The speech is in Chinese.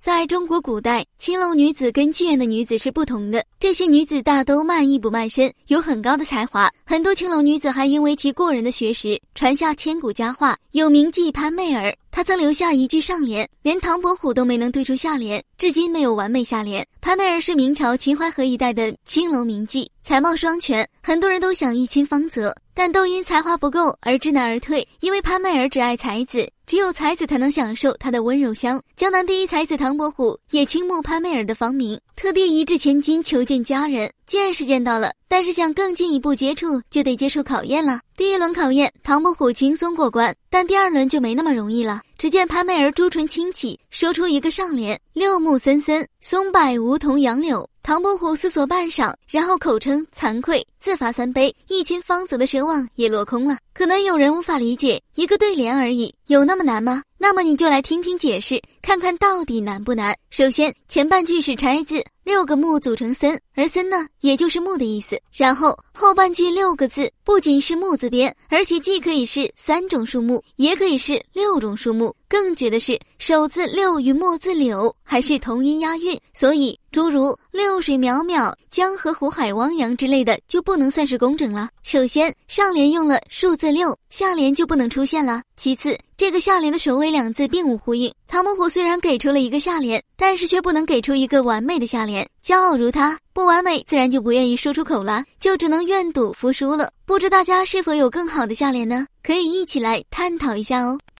在中国古代，青楼女子跟妓院的女子是不同的。这些女子大都卖艺不卖身，有很高的才华。很多青楼女子还因为其过人的学识，传下千古佳话。有名妓潘媚儿，她曾留下一句上联，连唐伯虎都没能对出下联，至今没有完美下联。潘媚儿是明朝秦淮河一带的青楼名妓，才貌双全，很多人都想一亲芳泽，但都因才华不够而知难而退。因为潘媚儿只爱才子。只有才子才能享受她的温柔乡。江南第一才子唐伯虎也倾慕潘美尔的芳名，特地一掷千金求见佳人。见是见到了，但是想更进一步接触，就得接受考验了。第一轮考验，唐伯虎轻松过关，但第二轮就没那么容易了。只见潘美儿朱唇轻启，说出一个上联：“六木森森，松柏梧桐杨柳。”唐伯虎思索半晌，然后口称惭愧，自罚三杯，一亲芳泽的奢望也落空了。可能有人无法理解，一个对联而已，有那么难吗？那么你就来听听解释，看看到底难不难。首先，前半句是拆字。六个木组成森，而森呢，也就是木的意思。然后后半句六个字不仅是木字边，而且既可以是三种树木，也可以是六种树木。更绝的是，首字六与末字柳还是同音押韵，所以诸如六水渺渺、江河湖海汪洋之类的就不能算是工整了。首先，上联用了数字六，下联就不能出现了。其次，这个下联的首尾两字并无呼应。唐伯虎虽然给出了一个下联，但是却不能给出一个完美的下联。骄傲如他，不完美自然就不愿意说出口了，就只能愿赌服输了。不知大家是否有更好的下联呢？可以一起来探讨一下哦。